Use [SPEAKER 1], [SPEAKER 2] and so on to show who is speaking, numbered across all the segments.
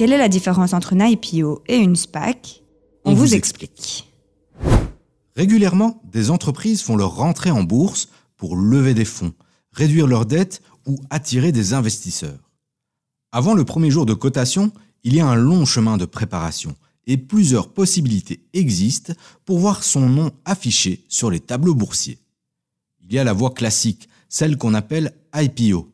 [SPEAKER 1] Quelle est la différence entre une IPO et une SPAC On, vous, explique.
[SPEAKER 2] Régulièrement, des entreprises font leur rentrée en bourse pour lever des fonds, réduire leurs dettes ou attirer des investisseurs. Avant le premier jour de cotation, il y a un long chemin de préparation et plusieurs possibilités existent pour voir son nom affiché sur les tableaux boursiers. Il y a la voie classique, celle qu'on appelle IPO.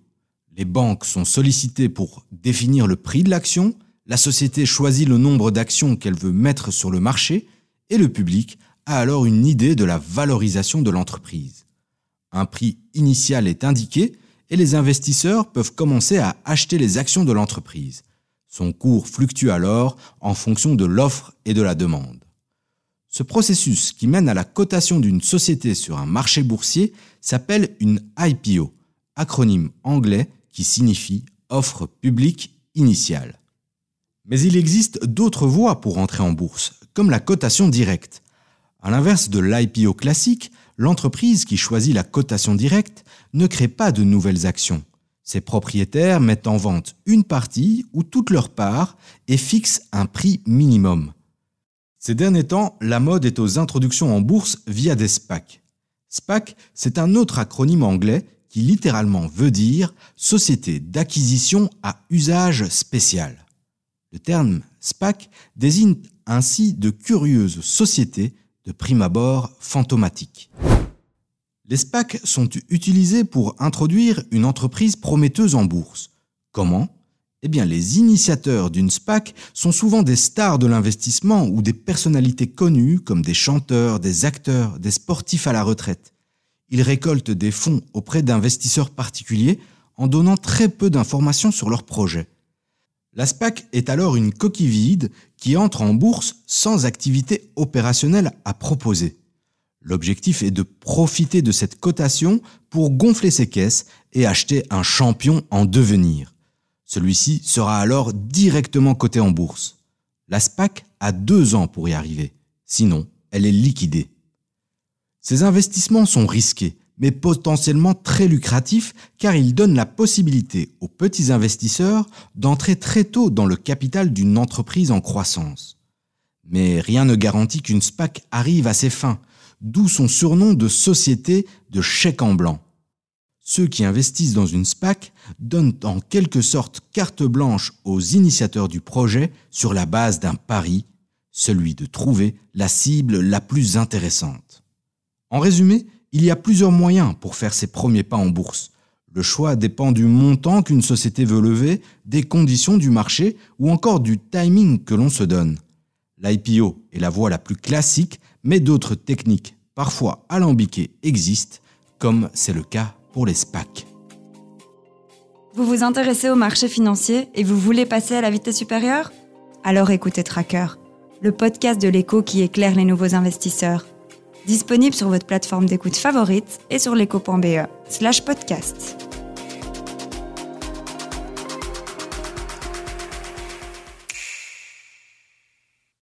[SPEAKER 2] Les banques sont sollicitées pour définir le prix de l'action, la société choisit le nombre d'actions qu'elle veut mettre sur le marché et le public a alors une idée de la valorisation de l'entreprise. Un prix initial est indiqué et les investisseurs peuvent commencer à acheter les actions de l'entreprise. Son cours fluctue alors en fonction de l'offre et de la demande. Ce processus qui mène à la cotation d'une société sur un marché boursier s'appelle une IPO, acronyme anglais qui signifie offre publique initiale. Mais il existe d'autres voies pour entrer en bourse, comme la cotation directe. À l'inverse de l'IPO classique, l'entreprise qui choisit la cotation directe ne crée pas de nouvelles actions. Ses propriétaires mettent en vente une partie ou toute leur part et fixent un prix minimum. Ces derniers temps, la mode est aux introductions en bourse via des SPAC. SPAC, c'est un autre acronyme anglais qui littéralement veut dire Société d'acquisition à usage spécial. Le terme SPAC désigne ainsi de curieuses sociétés de prime abord fantomatiques. Les SPAC sont utilisés pour introduire une entreprise prometteuse en bourse. Comment? Eh bien, les initiateurs d'une SPAC sont souvent des stars de l'investissement ou des personnalités connues comme des chanteurs, des acteurs, des sportifs à la retraite. Ils récoltent des fonds auprès d'investisseurs particuliers en donnant très peu d'informations sur leur projet. La SPAC est alors une coquille vide qui entre en bourse sans activité opérationnelle à proposer. L'objectif est de profiter de cette cotation pour gonfler ses caisses et acheter un champion en devenir. Celui-ci sera alors directement coté en bourse. La SPAC a deux ans pour y arriver, sinon elle est liquidée. Ces investissements sont risqués, mais potentiellement très lucratifs car ils donnent la possibilité aux petits investisseurs d'entrer très tôt dans le capital d'une entreprise en croissance. Mais rien ne garantit qu'une SPAC arrive à ses fins, d'où son surnom de société de chèque en blanc. Ceux qui investissent dans une SPAC donnent en quelque sorte carte blanche aux initiateurs du projet sur la base d'un pari, celui de trouver la cible la plus intéressante. En résumé, il y a plusieurs moyens pour faire ses premiers pas en bourse. Le choix dépend du montant qu'une société veut lever, des conditions du marché ou encore du timing que l'on se donne. L'IPO est la voie la plus classique, mais d'autres techniques, parfois alambiquées, existent, comme c'est le cas pour les SPAC.
[SPEAKER 1] Vous vous intéressez au marché financier et vous voulez passer à la vitesse supérieure? Alors écoutez Tracker, le podcast de l'écho qui éclaire les nouveaux investisseurs. Disponible sur votre plateforme d'écoute favorite et sur l'écho.be slash podcast.